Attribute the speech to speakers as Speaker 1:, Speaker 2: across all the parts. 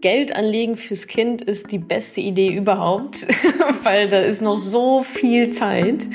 Speaker 1: Geld anlegen fürs Kind ist die beste Idee überhaupt, weil da ist noch so viel Zeit.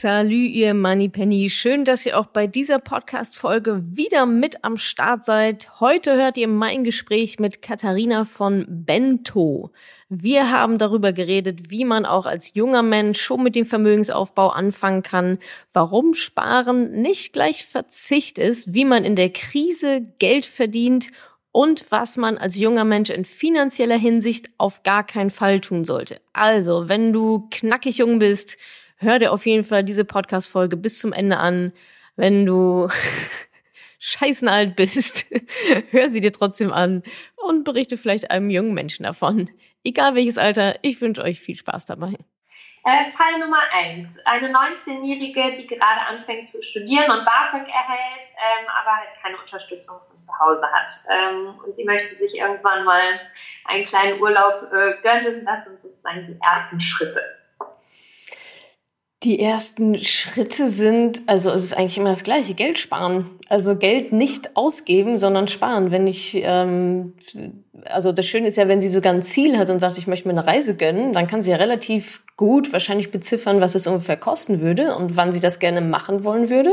Speaker 1: Salü, ihr Moneypenny. Schön, dass ihr auch bei dieser Podcast-Folge wieder mit am Start seid. Heute hört ihr mein Gespräch mit Katharina von Bento. Wir haben darüber geredet, wie man auch als junger Mensch schon mit dem Vermögensaufbau anfangen kann, warum Sparen nicht gleich Verzicht ist, wie man in der Krise Geld verdient und was man als junger Mensch in finanzieller Hinsicht auf gar keinen Fall tun sollte. Also, wenn du knackig jung bist, hör dir auf jeden Fall diese Podcast-Folge bis zum Ende an. Wenn du scheißen alt bist, hör sie dir trotzdem an und berichte vielleicht einem jungen Menschen davon. Egal welches Alter, ich wünsche euch viel Spaß dabei.
Speaker 2: Äh, Fall Nummer eins. Eine 19-Jährige, die gerade anfängt zu studieren und BAföG erhält, ähm, aber halt keine Unterstützung von zu Hause hat. Ähm, und sie möchte sich irgendwann mal einen kleinen Urlaub äh, gönnen. Das sind sozusagen die ersten Schritte.
Speaker 1: Die ersten Schritte sind, also es ist eigentlich immer das gleiche, Geld sparen. Also Geld nicht ausgeben, sondern sparen. Wenn ich, ähm, also das Schöne ist ja, wenn sie sogar ein Ziel hat und sagt, ich möchte mir eine Reise gönnen, dann kann sie ja relativ gut wahrscheinlich beziffern, was es ungefähr kosten würde und wann sie das gerne machen wollen würde.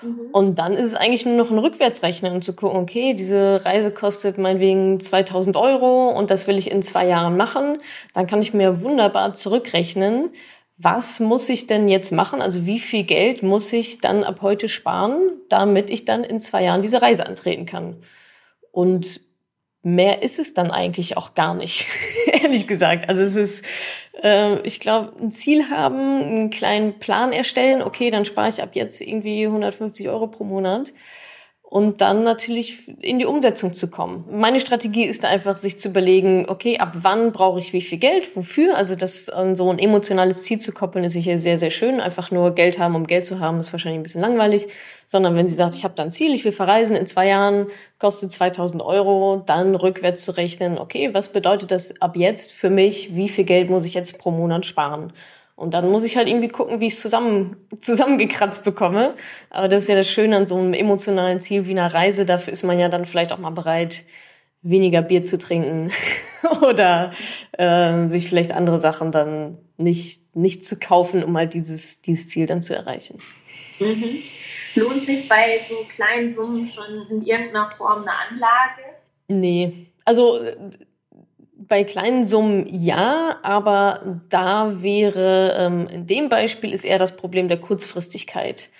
Speaker 1: Mhm. Und dann ist es eigentlich nur noch ein Rückwärtsrechnen und zu gucken, okay, diese Reise kostet meinetwegen 2000 Euro und das will ich in zwei Jahren machen. Dann kann ich mir wunderbar zurückrechnen, was muss ich denn jetzt machen? Also wie viel Geld muss ich dann ab heute sparen, damit ich dann in zwei Jahren diese Reise antreten kann? Und mehr ist es dann eigentlich auch gar nicht, ehrlich gesagt. Also es ist, äh, ich glaube, ein Ziel haben, einen kleinen Plan erstellen. Okay, dann spare ich ab jetzt irgendwie 150 Euro pro Monat und dann natürlich in die Umsetzung zu kommen. Meine Strategie ist einfach, sich zu überlegen, okay, ab wann brauche ich wie viel Geld, wofür? Also das an so ein emotionales Ziel zu koppeln, ist sicher sehr, sehr schön. Einfach nur Geld haben, um Geld zu haben, ist wahrscheinlich ein bisschen langweilig. Sondern wenn sie sagt, ich habe da ein Ziel, ich will verreisen, in zwei Jahren kostet 2000 Euro, dann rückwärts zu rechnen, okay, was bedeutet das ab jetzt für mich? Wie viel Geld muss ich jetzt pro Monat sparen? Und dann muss ich halt irgendwie gucken, wie ich es zusammen, zusammengekratzt bekomme. Aber das ist ja das Schöne an so einem emotionalen Ziel wie einer Reise. Dafür ist man ja dann vielleicht auch mal bereit, weniger Bier zu trinken oder äh, sich vielleicht andere Sachen dann nicht, nicht zu kaufen, um halt dieses, dieses Ziel dann zu erreichen.
Speaker 2: Mhm. Lohnt sich bei so kleinen Summen schon in irgendeiner Form eine Anlage?
Speaker 1: Nee. Also bei kleinen Summen ja, aber da wäre, ähm, in dem Beispiel ist eher das Problem der Kurzfristigkeit.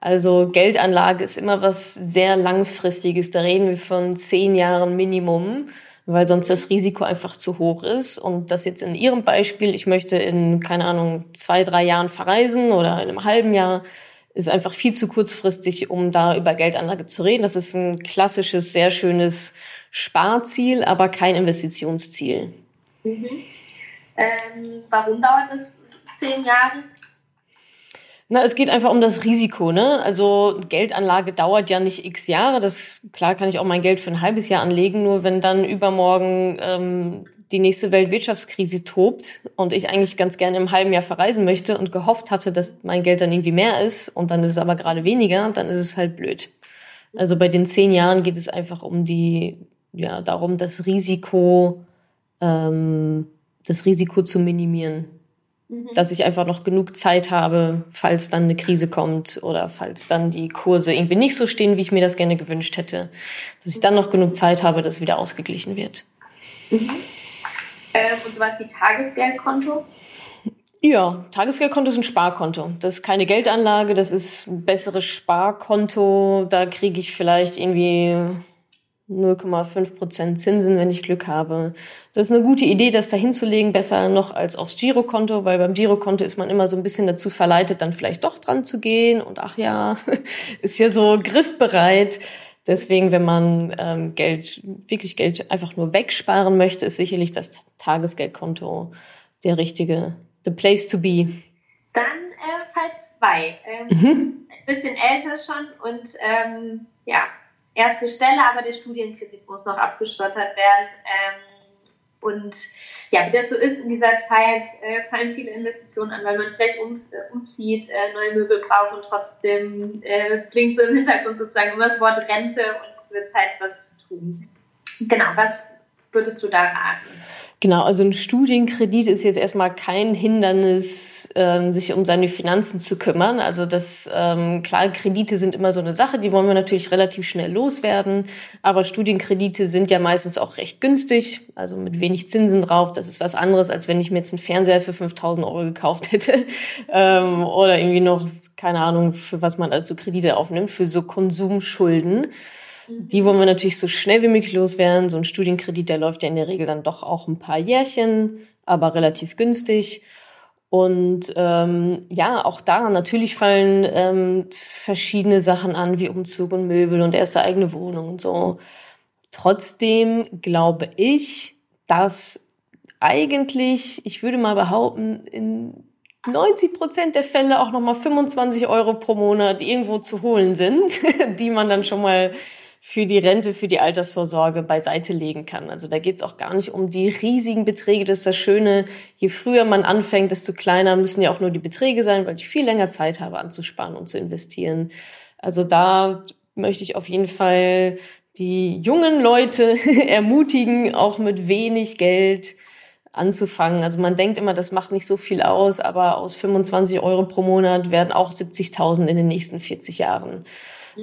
Speaker 1: Also Geldanlage ist immer was sehr langfristiges. Da reden wir von zehn Jahren Minimum, weil sonst das Risiko einfach zu hoch ist. Und das jetzt in Ihrem Beispiel, ich möchte in, keine Ahnung, zwei, drei Jahren verreisen oder in einem halben Jahr, ist einfach viel zu kurzfristig, um da über Geldanlage zu reden. Das ist ein klassisches, sehr schönes Sparziel, aber kein Investitionsziel.
Speaker 2: Mhm. Ähm, warum dauert es zehn Jahre?
Speaker 1: Na, es geht einfach um das Risiko, ne? Also Geldanlage dauert ja nicht x Jahre. Das klar kann ich auch mein Geld für ein halbes Jahr anlegen, nur wenn dann übermorgen ähm, die nächste Weltwirtschaftskrise tobt und ich eigentlich ganz gerne im halben Jahr verreisen möchte und gehofft hatte, dass mein Geld dann irgendwie mehr ist und dann ist es aber gerade weniger, dann ist es halt blöd. Also bei den zehn Jahren geht es einfach um die ja, darum, das Risiko, ähm, das Risiko zu minimieren. Mhm. Dass ich einfach noch genug Zeit habe, falls dann eine Krise kommt oder falls dann die Kurse irgendwie nicht so stehen, wie ich mir das gerne gewünscht hätte. Dass ich dann noch genug Zeit habe, dass wieder ausgeglichen wird.
Speaker 2: Mhm. Äh, und sowas wie Tagesgeldkonto?
Speaker 1: Ja, Tagesgeldkonto ist ein Sparkonto. Das ist keine Geldanlage, das ist ein besseres Sparkonto. Da kriege ich vielleicht irgendwie 0,5 Prozent Zinsen, wenn ich Glück habe. Das ist eine gute Idee, das da hinzulegen, besser noch als aufs Girokonto, weil beim Girokonto ist man immer so ein bisschen dazu verleitet, dann vielleicht doch dran zu gehen und ach ja, ist ja so griffbereit. Deswegen, wenn man ähm, Geld, wirklich Geld einfach nur wegsparen möchte, ist sicherlich das Tagesgeldkonto der richtige, the place to be.
Speaker 2: Dann äh, Fall zwei. Ähm, mhm. Ein bisschen älter schon und ähm, ja, erste Stelle, aber der Studienkredit muss noch abgestottert werden. Ähm, und ja, wie das so ist in dieser Zeit, äh, fallen viele Investitionen an, weil man vielleicht um, äh, umzieht, äh, neue Möbel braucht und trotzdem klingt so im Hintergrund sozusagen immer das Wort Rente und es wird Zeit, was zu tun. Genau, was würdest du da raten?
Speaker 1: Genau, also ein Studienkredit ist jetzt erstmal kein Hindernis, ähm, sich um seine Finanzen zu kümmern. Also das, ähm, klar, Kredite sind immer so eine Sache, die wollen wir natürlich relativ schnell loswerden. Aber Studienkredite sind ja meistens auch recht günstig, also mit wenig Zinsen drauf. Das ist was anderes, als wenn ich mir jetzt einen Fernseher für 5000 Euro gekauft hätte. ähm, oder irgendwie noch, keine Ahnung, für was man also Kredite aufnimmt, für so Konsumschulden. Die wollen wir natürlich so schnell wie möglich loswerden. So ein Studienkredit, der läuft ja in der Regel dann doch auch ein paar Jährchen, aber relativ günstig. Und ähm, ja, auch da natürlich fallen ähm, verschiedene Sachen an, wie Umzug und Möbel und erste eigene Wohnung und so. Trotzdem glaube ich, dass eigentlich, ich würde mal behaupten, in 90 Prozent der Fälle auch nochmal 25 Euro pro Monat irgendwo zu holen sind, die man dann schon mal für die Rente, für die Altersvorsorge beiseite legen kann. Also da geht es auch gar nicht um die riesigen Beträge. Das ist das Schöne, je früher man anfängt, desto kleiner müssen ja auch nur die Beträge sein, weil ich viel länger Zeit habe anzusparen und zu investieren. Also da möchte ich auf jeden Fall die jungen Leute ermutigen, auch mit wenig Geld anzufangen. Also man denkt immer, das macht nicht so viel aus, aber aus 25 Euro pro Monat werden auch 70.000 in den nächsten 40 Jahren.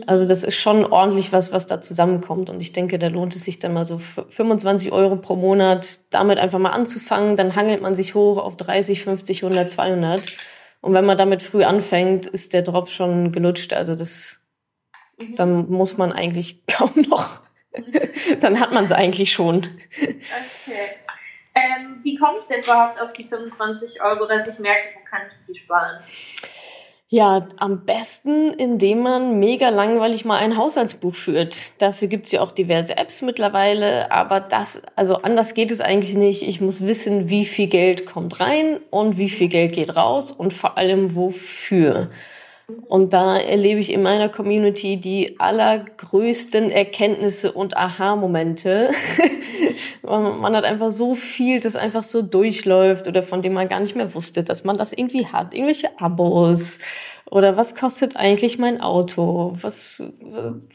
Speaker 1: Also das ist schon ordentlich was, was da zusammenkommt. Und ich denke, da lohnt es sich dann mal so 25 Euro pro Monat damit einfach mal anzufangen. Dann hangelt man sich hoch auf 30, 50, 100, 200. Und wenn man damit früh anfängt, ist der Drop schon gelutscht. Also das, mhm. dann muss man eigentlich kaum noch, dann hat man es eigentlich schon.
Speaker 2: Okay. Ähm, wie komme ich denn überhaupt auf die 25 Euro, dass ich merke, wo kann ich die sparen?
Speaker 1: Ja, am besten, indem man mega langweilig mal ein Haushaltsbuch führt. Dafür gibt's ja auch diverse Apps mittlerweile, aber das, also anders geht es eigentlich nicht. Ich muss wissen, wie viel Geld kommt rein und wie viel Geld geht raus und vor allem wofür. Und da erlebe ich in meiner Community die allergrößten Erkenntnisse und Aha-Momente. man hat einfach so viel, das einfach so durchläuft oder von dem man gar nicht mehr wusste, dass man das irgendwie hat. Irgendwelche Abos oder was kostet eigentlich mein Auto? Was,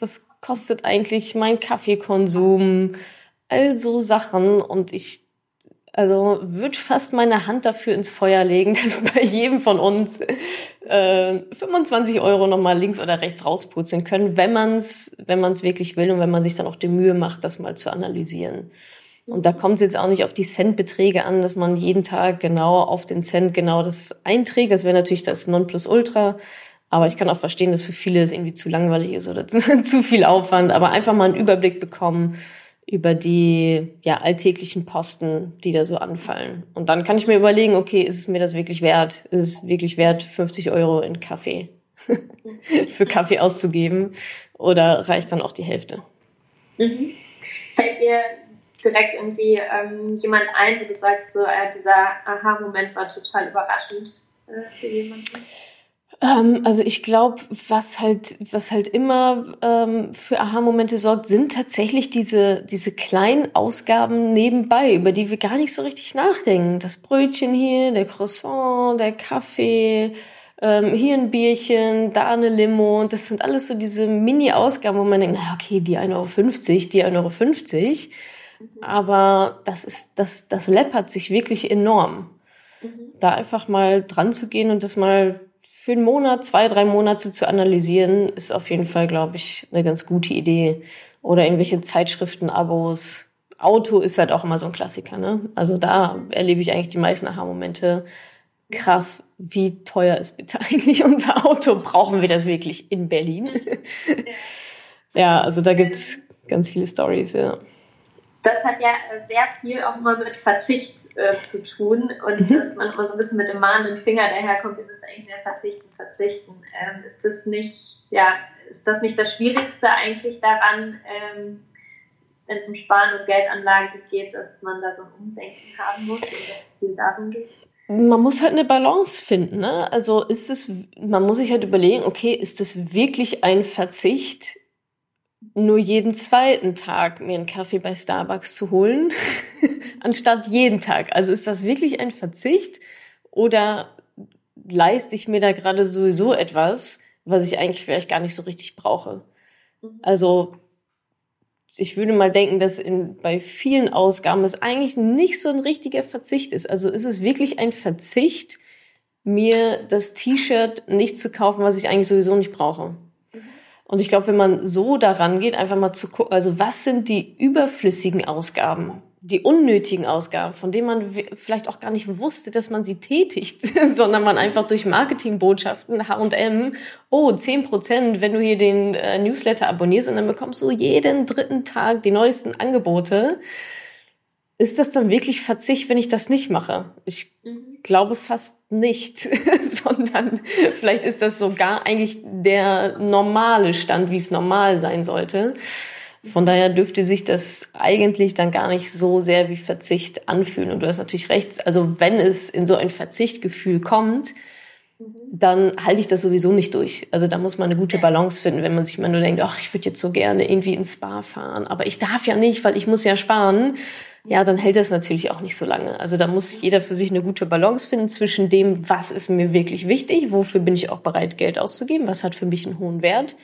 Speaker 1: was kostet eigentlich mein Kaffeekonsum? All so Sachen und ich also würde fast meine Hand dafür ins Feuer legen, dass bei jedem von uns äh, 25 Euro nochmal links oder rechts rausputzeln können, wenn man es wenn man's wirklich will und wenn man sich dann auch die Mühe macht, das mal zu analysieren. Und da kommt es jetzt auch nicht auf die Centbeträge an, dass man jeden Tag genau auf den Cent genau das einträgt. Das wäre natürlich das Nonplusultra. Aber ich kann auch verstehen, dass für viele es irgendwie zu langweilig ist oder zu viel Aufwand. Aber einfach mal einen Überblick bekommen, über die ja, alltäglichen Posten, die da so anfallen. Und dann kann ich mir überlegen, okay, ist es mir das wirklich wert? Ist es wirklich wert, 50 Euro in Kaffee für Kaffee auszugeben? Oder reicht dann auch die Hälfte?
Speaker 2: Mhm. Fällt dir direkt irgendwie ähm, jemand ein, wo du sagst, so, äh, dieser Aha-Moment war total überraschend äh, für jemanden?
Speaker 1: Ähm, also ich glaube, was halt, was halt immer ähm, für Aha-Momente sorgt, sind tatsächlich diese, diese kleinen Ausgaben nebenbei, über die wir gar nicht so richtig nachdenken. Das Brötchen hier, der Croissant, der Kaffee, ähm, hier ein Bierchen, da eine Limo. Und das sind alles so diese Mini-Ausgaben, wo man denkt, na okay, die 1,50 Euro, die 1,50 Euro. Aber das ist, das, das läppert sich wirklich enorm. Mhm. Da einfach mal dran zu gehen und das mal für einen Monat, zwei, drei Monate zu analysieren, ist auf jeden Fall, glaube ich, eine ganz gute Idee. Oder irgendwelche Zeitschriften, Abos. Auto ist halt auch immer so ein Klassiker, ne? Also da erlebe ich eigentlich die meisten Aha-Momente. Krass, wie teuer ist bitte eigentlich unser Auto? Brauchen wir das wirklich in Berlin? ja, also da gibt's ganz viele Stories, ja
Speaker 2: das hat ja sehr viel auch mal mit Verzicht äh, zu tun und mhm. dass man immer so ein bisschen mit dem mahnenden Finger daherkommt, ist es eigentlich mehr verzichten, verzichten. Ähm, ist das nicht, ja, ist das nicht das Schwierigste eigentlich daran, ähm, wenn es um Sparen und Geldanlage geht, dass man da so ein Umdenken haben muss und dass es viel darum geht?
Speaker 1: Man muss halt eine Balance finden, ne? Also ist es, man muss sich halt überlegen, okay, ist das wirklich ein Verzicht nur jeden zweiten Tag mir einen Kaffee bei Starbucks zu holen, anstatt jeden Tag. Also ist das wirklich ein Verzicht oder leiste ich mir da gerade sowieso etwas, was ich eigentlich vielleicht gar nicht so richtig brauche? Mhm. Also ich würde mal denken, dass in, bei vielen Ausgaben es eigentlich nicht so ein richtiger Verzicht ist. Also ist es wirklich ein Verzicht, mir das T-Shirt nicht zu kaufen, was ich eigentlich sowieso nicht brauche. Und ich glaube, wenn man so daran geht, einfach mal zu gucken, also was sind die überflüssigen Ausgaben, die unnötigen Ausgaben, von denen man vielleicht auch gar nicht wusste, dass man sie tätigt, sondern man einfach durch Marketingbotschaften H&M, oh, zehn Prozent, wenn du hier den äh, Newsletter abonnierst und dann bekommst du jeden dritten Tag die neuesten Angebote. Ist das dann wirklich Verzicht, wenn ich das nicht mache? Ich mhm. glaube fast nicht, sondern vielleicht ist das sogar eigentlich der normale Stand, wie es normal sein sollte. Von daher dürfte sich das eigentlich dann gar nicht so sehr wie Verzicht anfühlen. Und du hast natürlich recht, also wenn es in so ein Verzichtgefühl kommt, dann halte ich das sowieso nicht durch. Also da muss man eine gute Balance finden, wenn man sich mal nur denkt, ach, ich würde jetzt so gerne irgendwie ins Spa fahren, aber ich darf ja nicht, weil ich muss ja sparen. Ja, dann hält das natürlich auch nicht so lange. Also da muss jeder für sich eine gute Balance finden zwischen dem, was ist mir wirklich wichtig, wofür bin ich auch bereit, Geld auszugeben, was hat für mich einen hohen Wert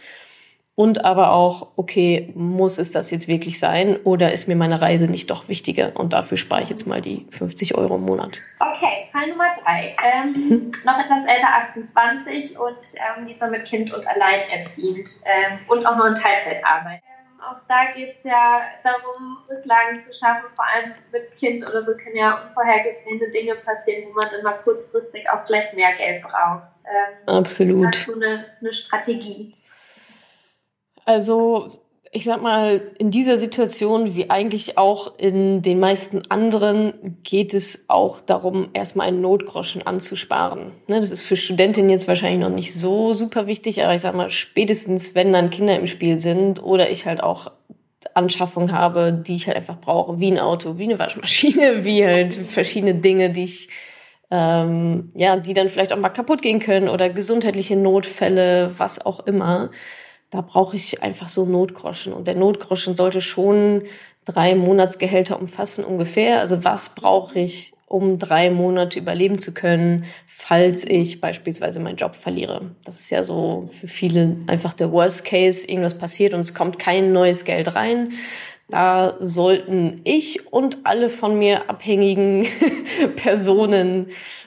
Speaker 1: und aber auch, okay, muss es das jetzt wirklich sein oder ist mir meine Reise nicht doch wichtiger und dafür spare ich jetzt mal die 50 Euro im Monat.
Speaker 2: Okay, Fall Nummer drei. Ähm, mhm. Noch etwas älter, 28 und ähm, diesmal mit Kind und alleinerziehend ähm, und auch noch in Teilzeitarbeit. Auch da geht es ja darum, Rücklagen zu schaffen, vor allem mit Kind oder so können ja unvorhergesehene Dinge passieren, wo man dann mal kurzfristig auch vielleicht mehr Geld braucht.
Speaker 1: Ähm, Absolut.
Speaker 2: Du eine, eine Strategie?
Speaker 1: Also ich sag mal, in dieser Situation, wie eigentlich auch in den meisten anderen, geht es auch darum, erstmal einen Notgroschen anzusparen. Ne, das ist für Studentinnen jetzt wahrscheinlich noch nicht so super wichtig, aber ich sag mal, spätestens wenn dann Kinder im Spiel sind oder ich halt auch Anschaffung habe, die ich halt einfach brauche, wie ein Auto, wie eine Waschmaschine, wie halt verschiedene Dinge, die ich ähm, ja, die dann vielleicht auch mal kaputt gehen können oder gesundheitliche Notfälle, was auch immer da brauche ich einfach so Notgroschen. Und der Notgroschen sollte schon drei Monatsgehälter umfassen ungefähr. Also was brauche ich, um drei Monate überleben zu können, falls ich beispielsweise meinen Job verliere. Das ist ja so für viele einfach der Worst Case. Irgendwas passiert und es kommt kein neues Geld rein. Da sollten ich und alle von mir abhängigen Personen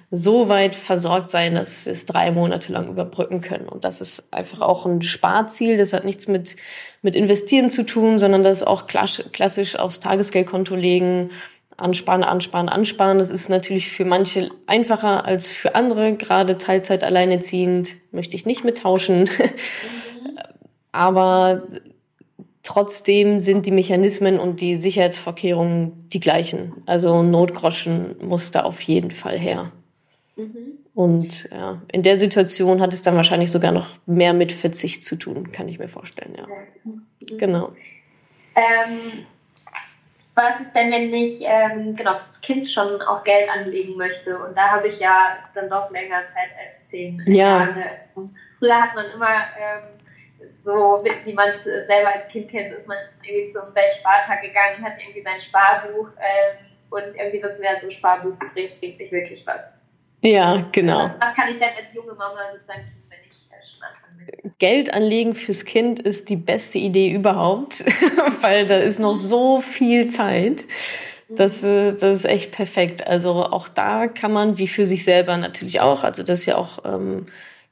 Speaker 1: so weit versorgt sein, dass wir es drei Monate lang überbrücken können. Und das ist einfach auch ein Sparziel. Das hat nichts mit, mit Investieren zu tun, sondern das ist auch klassisch aufs Tagesgeldkonto legen, ansparen, ansparen, ansparen. Das ist natürlich für manche einfacher als für andere. Gerade Teilzeit alleineziehend möchte ich nicht mittauschen. Aber trotzdem sind die Mechanismen und die Sicherheitsvorkehrungen die gleichen. Also Notgroschen muss da auf jeden Fall her. Mhm. Und ja, in der Situation hat es dann wahrscheinlich sogar noch mehr mit Verzicht zu tun, kann ich mir vorstellen, ja. Mhm. Genau.
Speaker 2: Ähm, was ist denn, wenn ich ähm, genau, das Kind schon auch Geld anlegen möchte? Und da habe ich ja dann doch länger Zeit als zehn
Speaker 1: ja.
Speaker 2: Jahre. Früher hat man immer ähm, so, wie man es selber als Kind kennt, ist man irgendwie zum Weltspartag gegangen, hat irgendwie sein Sparbuch ähm, und irgendwie das mehr so Sparbuch bringt, bringt nicht wirklich was.
Speaker 1: Ja, genau.
Speaker 2: Was kann ich denn als junge Mama sozusagen tun, wenn ich äh, schon anfange?
Speaker 1: Geld anlegen fürs Kind ist die beste Idee überhaupt, weil da ist noch so viel Zeit. Das, äh, das ist echt perfekt. Also auch da kann man, wie für sich selber natürlich auch, also das ist ja auch ähm,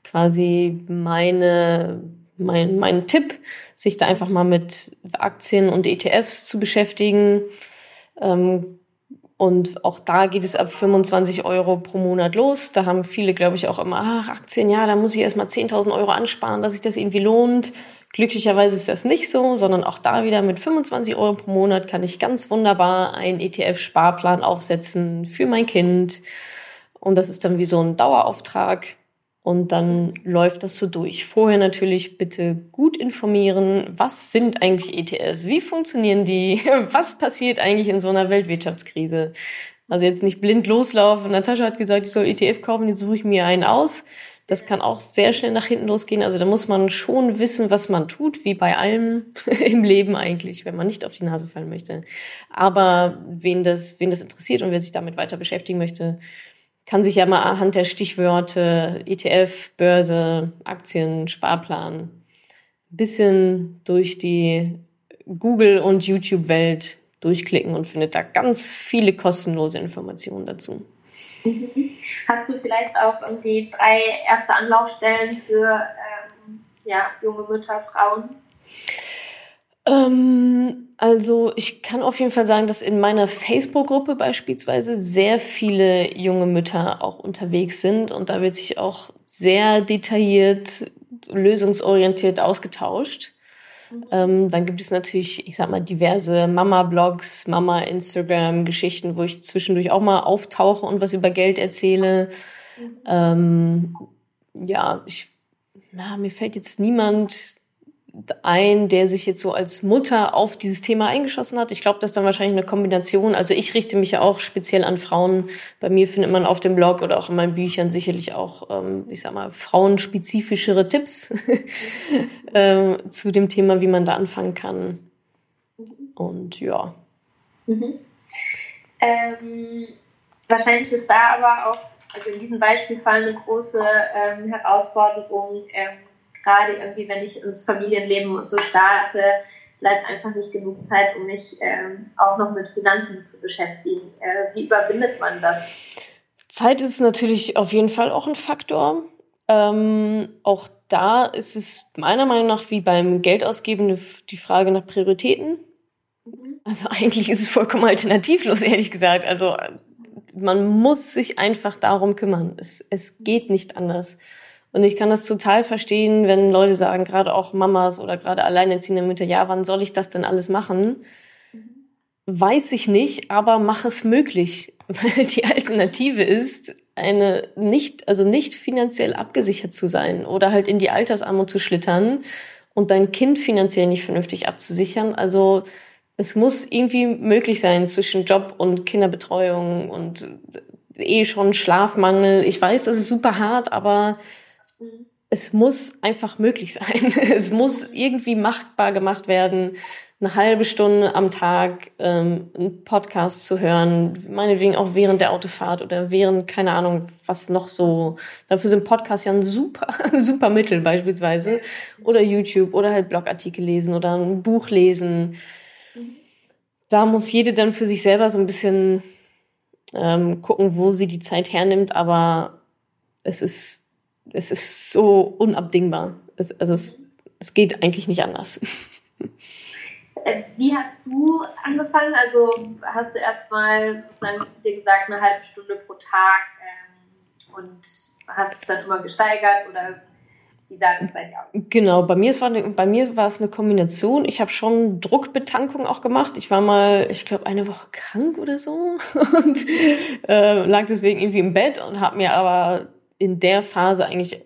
Speaker 1: quasi meine, mein, mein Tipp, sich da einfach mal mit Aktien und ETFs zu beschäftigen. Ähm, und auch da geht es ab 25 Euro pro Monat los. Da haben viele, glaube ich, auch immer, ach, Aktien, ja, da muss ich erstmal 10.000 Euro ansparen, dass sich das irgendwie lohnt. Glücklicherweise ist das nicht so, sondern auch da wieder mit 25 Euro pro Monat kann ich ganz wunderbar einen ETF-Sparplan aufsetzen für mein Kind. Und das ist dann wie so ein Dauerauftrag. Und dann läuft das so durch. Vorher natürlich bitte gut informieren. Was sind eigentlich ETFs? Wie funktionieren die? Was passiert eigentlich in so einer Weltwirtschaftskrise? Also jetzt nicht blind loslaufen. Natascha hat gesagt, ich soll ETF kaufen, jetzt suche ich mir einen aus. Das kann auch sehr schnell nach hinten losgehen. Also da muss man schon wissen, was man tut, wie bei allem im Leben eigentlich, wenn man nicht auf die Nase fallen möchte. Aber wen das, wen das interessiert und wer sich damit weiter beschäftigen möchte, kann sich ja mal anhand der Stichwörter ETF, Börse, Aktien, Sparplan bisschen durch die Google- und YouTube-Welt durchklicken und findet da ganz viele kostenlose Informationen dazu.
Speaker 2: Hast du vielleicht auch irgendwie drei erste Anlaufstellen für ähm, ja, junge Mütter, Frauen?
Speaker 1: Ähm, also ich kann auf jeden Fall sagen, dass in meiner Facebook-Gruppe beispielsweise sehr viele junge Mütter auch unterwegs sind und da wird sich auch sehr detailliert, lösungsorientiert ausgetauscht. Mhm. Ähm, dann gibt es natürlich, ich sag mal, diverse Mama-Blogs, Mama-Instagram-Geschichten, wo ich zwischendurch auch mal auftauche und was über Geld erzähle. Mhm. Ähm, ja, ich, na, mir fällt jetzt niemand ein, der sich jetzt so als Mutter auf dieses Thema eingeschossen hat. Ich glaube, das ist dann wahrscheinlich eine Kombination. Also ich richte mich ja auch speziell an Frauen. Bei mir findet man auf dem Blog oder auch in meinen Büchern sicherlich auch, ähm, ich sag mal, frauenspezifischere Tipps ähm, zu dem Thema, wie man da anfangen kann. Und ja.
Speaker 2: Mhm. Ähm, wahrscheinlich ist da aber auch, also in diesem Beispielfall eine große ähm, Herausforderung, gerade irgendwie, wenn ich ins Familienleben und so starte, bleibt einfach nicht genug Zeit, um mich ähm, auch noch mit Finanzen zu beschäftigen. Äh, wie überwindet man das?
Speaker 1: Zeit ist natürlich auf jeden Fall auch ein Faktor. Ähm, auch da ist es meiner Meinung nach wie beim Geldausgeben die Frage nach Prioritäten. Mhm. Also eigentlich ist es vollkommen alternativlos, ehrlich gesagt. Also man muss sich einfach darum kümmern. Es, es geht nicht anders. Und ich kann das total verstehen, wenn Leute sagen, gerade auch Mamas oder gerade alleinerziehende Mütter, ja, wann soll ich das denn alles machen? Weiß ich nicht, aber mach es möglich, weil die Alternative ist, eine nicht, also nicht finanziell abgesichert zu sein oder halt in die Altersarmut zu schlittern und dein Kind finanziell nicht vernünftig abzusichern. Also es muss irgendwie möglich sein zwischen Job und Kinderbetreuung und eh schon Schlafmangel. Ich weiß, das ist super hart, aber es muss einfach möglich sein. Es muss irgendwie machbar gemacht werden, eine halbe Stunde am Tag ähm, einen Podcast zu hören, meinetwegen auch während der Autofahrt oder während, keine Ahnung, was noch so. Dafür sind Podcasts ja ein super, super Mittel beispielsweise. Oder YouTube oder halt Blogartikel lesen oder ein Buch lesen. Da muss jede dann für sich selber so ein bisschen ähm, gucken, wo sie die Zeit hernimmt, aber es ist es ist so unabdingbar. Es, also es, es geht eigentlich nicht anders.
Speaker 2: Äh, wie hast du angefangen? Also hast du erstmal dir gesagt, eine halbe Stunde pro Tag ähm, und hast es dann immer gesteigert oder wie sah das bei dir aus?
Speaker 1: Genau, bei mir, war eine, bei mir war es eine Kombination. Ich habe schon Druckbetankung auch gemacht. Ich war mal, ich glaube, eine Woche krank oder so und äh, lag deswegen irgendwie im Bett und habe mir aber in der Phase eigentlich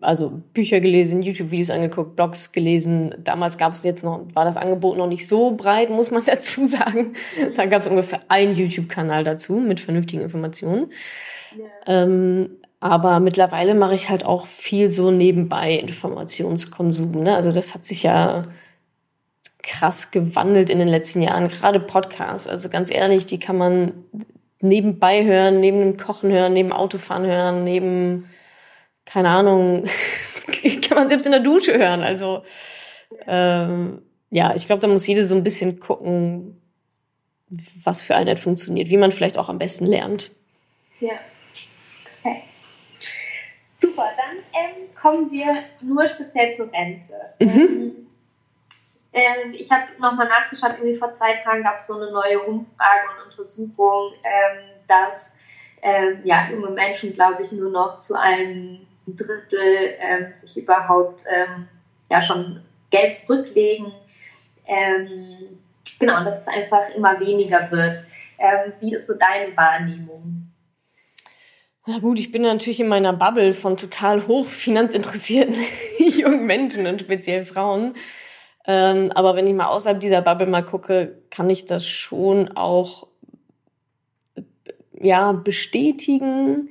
Speaker 1: also Bücher gelesen, YouTube-Videos angeguckt, Blogs gelesen. Damals gab es jetzt noch, war das Angebot noch nicht so breit, muss man dazu sagen. Da gab es ungefähr einen YouTube-Kanal dazu mit vernünftigen Informationen. Ja. Ähm, aber mittlerweile mache ich halt auch viel so nebenbei Informationskonsum. Ne? Also das hat sich ja krass gewandelt in den letzten Jahren, gerade Podcasts. Also ganz ehrlich, die kann man nebenbei hören, neben dem Kochen hören, neben Autofahren hören, neben, keine Ahnung, kann man selbst in der Dusche hören. Also ähm, ja, ich glaube, da muss jeder so ein bisschen gucken, was für einen funktioniert, wie man vielleicht auch am besten lernt.
Speaker 2: Ja. Okay. Super, dann ähm, kommen wir nur speziell zur Rente. Mhm. Ähm, ähm, ich habe nochmal nachgeschaut, irgendwie vor zwei Tagen gab es so eine neue Umfrage und Untersuchung, ähm, dass ähm, ja, junge Menschen, glaube ich, nur noch zu einem Drittel ähm, sich überhaupt ähm, ja schon Geld zurücklegen. Ähm, genau, dass es einfach immer weniger wird. wie ist so deine Wahrnehmung?
Speaker 1: Na gut, ich bin natürlich in meiner Bubble von total hoch finanzinteressierten jungen Menschen und speziell Frauen. Ähm, aber wenn ich mal außerhalb dieser Bubble mal gucke, kann ich das schon auch ja bestätigen.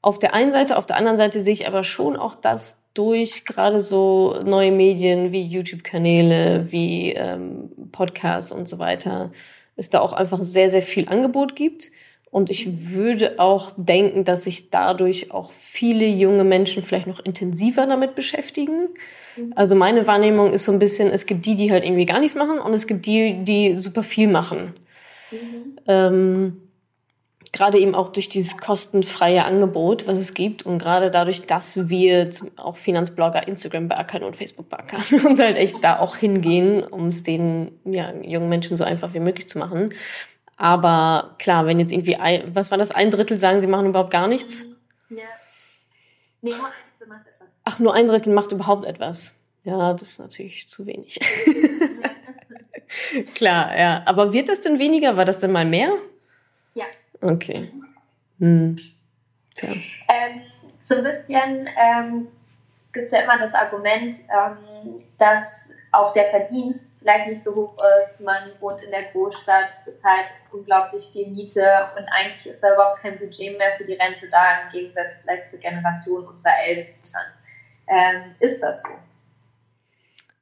Speaker 1: auf der einen Seite, auf der anderen Seite sehe ich aber schon auch, dass durch gerade so neue Medien wie YouTube-Kanäle, wie ähm, Podcasts und so weiter, es da auch einfach sehr, sehr viel Angebot gibt. Und ich würde auch denken, dass sich dadurch auch viele junge Menschen vielleicht noch intensiver damit beschäftigen. Mhm. Also meine Wahrnehmung ist so ein bisschen, es gibt die, die halt irgendwie gar nichts machen und es gibt die, die super viel machen. Mhm. Ähm, gerade eben auch durch dieses kostenfreie Angebot, was es gibt und gerade dadurch, dass wir auch Finanzblogger Instagram beackern und Facebook beackern und halt echt da auch hingehen, um es den ja, jungen Menschen so einfach wie möglich zu machen. Aber klar, wenn jetzt irgendwie, ein, was war das, ein Drittel sagen, sie machen überhaupt gar nichts? Ja. Nee, Ach, nur ein Drittel macht überhaupt etwas. Ja, das ist natürlich zu wenig. klar, ja. Aber wird das denn weniger? War das denn mal mehr?
Speaker 2: Ja.
Speaker 1: Okay. Hm.
Speaker 2: Ja. Ähm, so ein bisschen ähm, gibt es ja immer das Argument, ähm, dass auch der Verdienst vielleicht nicht so hoch ist, man wohnt in der Großstadt, bezahlt unglaublich viel Miete und eigentlich ist da überhaupt kein Budget mehr für die Rente da, im Gegensatz vielleicht zur Generation unserer Eltern. Ähm, ist das so?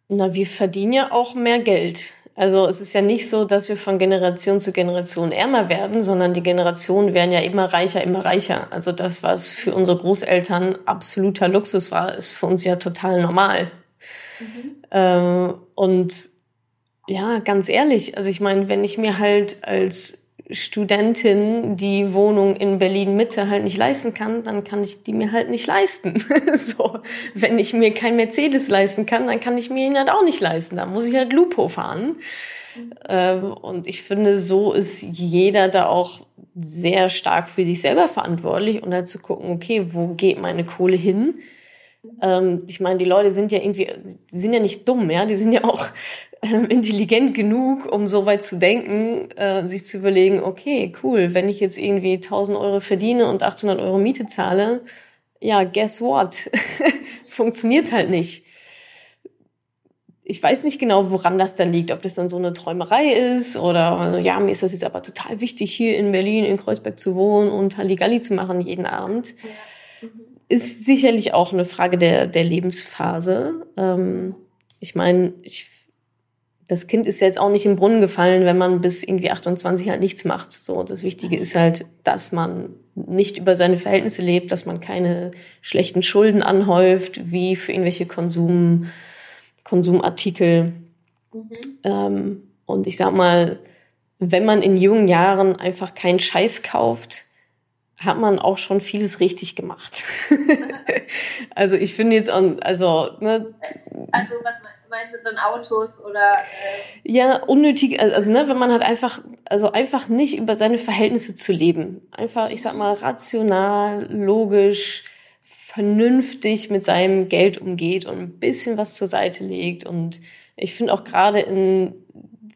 Speaker 1: Na, wir verdienen ja auch mehr Geld. Also es ist ja nicht so, dass wir von Generation zu Generation ärmer werden, sondern die Generationen werden ja immer reicher, immer reicher. Also das, was für unsere Großeltern absoluter Luxus war, ist für uns ja total normal. Mhm. Ähm, und ja, ganz ehrlich, also ich meine, wenn ich mir halt als Studentin die Wohnung in Berlin Mitte halt nicht leisten kann, dann kann ich die mir halt nicht leisten. so, wenn ich mir kein Mercedes leisten kann, dann kann ich mir ihn halt auch nicht leisten. Da muss ich halt Lupo fahren. Mhm. und ich finde, so ist jeder da auch sehr stark für sich selber verantwortlich und halt zu gucken, okay, wo geht meine Kohle hin? Ähm, ich meine, die Leute sind ja irgendwie, die sind ja nicht dumm, ja, die sind ja auch intelligent genug, um so weit zu denken, äh, sich zu überlegen, okay, cool, wenn ich jetzt irgendwie 1000 Euro verdiene und 800 Euro Miete zahle, ja, guess what? Funktioniert halt nicht. Ich weiß nicht genau, woran das dann liegt, ob das dann so eine Träumerei ist oder also, ja, mir ist das jetzt aber total wichtig, hier in Berlin, in Kreuzberg zu wohnen und Halligalli zu machen jeden Abend. Ja. Mhm. Ist sicherlich auch eine Frage der, der Lebensphase. Ähm, ich meine, ich das Kind ist ja jetzt auch nicht im Brunnen gefallen, wenn man bis irgendwie 28 halt nichts macht. So, das Wichtige ist halt, dass man nicht über seine Verhältnisse lebt, dass man keine schlechten Schulden anhäuft, wie für irgendwelche Konsum, Konsumartikel. Mhm. Ähm, und ich sag mal, wenn man in jungen Jahren einfach keinen Scheiß kauft, hat man auch schon vieles richtig gemacht. also ich finde jetzt, also, ne,
Speaker 2: also was man meinst du dann Autos oder?
Speaker 1: Äh ja, unnötig, also ne, wenn man halt einfach, also einfach nicht über seine Verhältnisse zu leben. Einfach, ich sag mal, rational, logisch, vernünftig mit seinem Geld umgeht und ein bisschen was zur Seite legt. Und ich finde auch gerade in,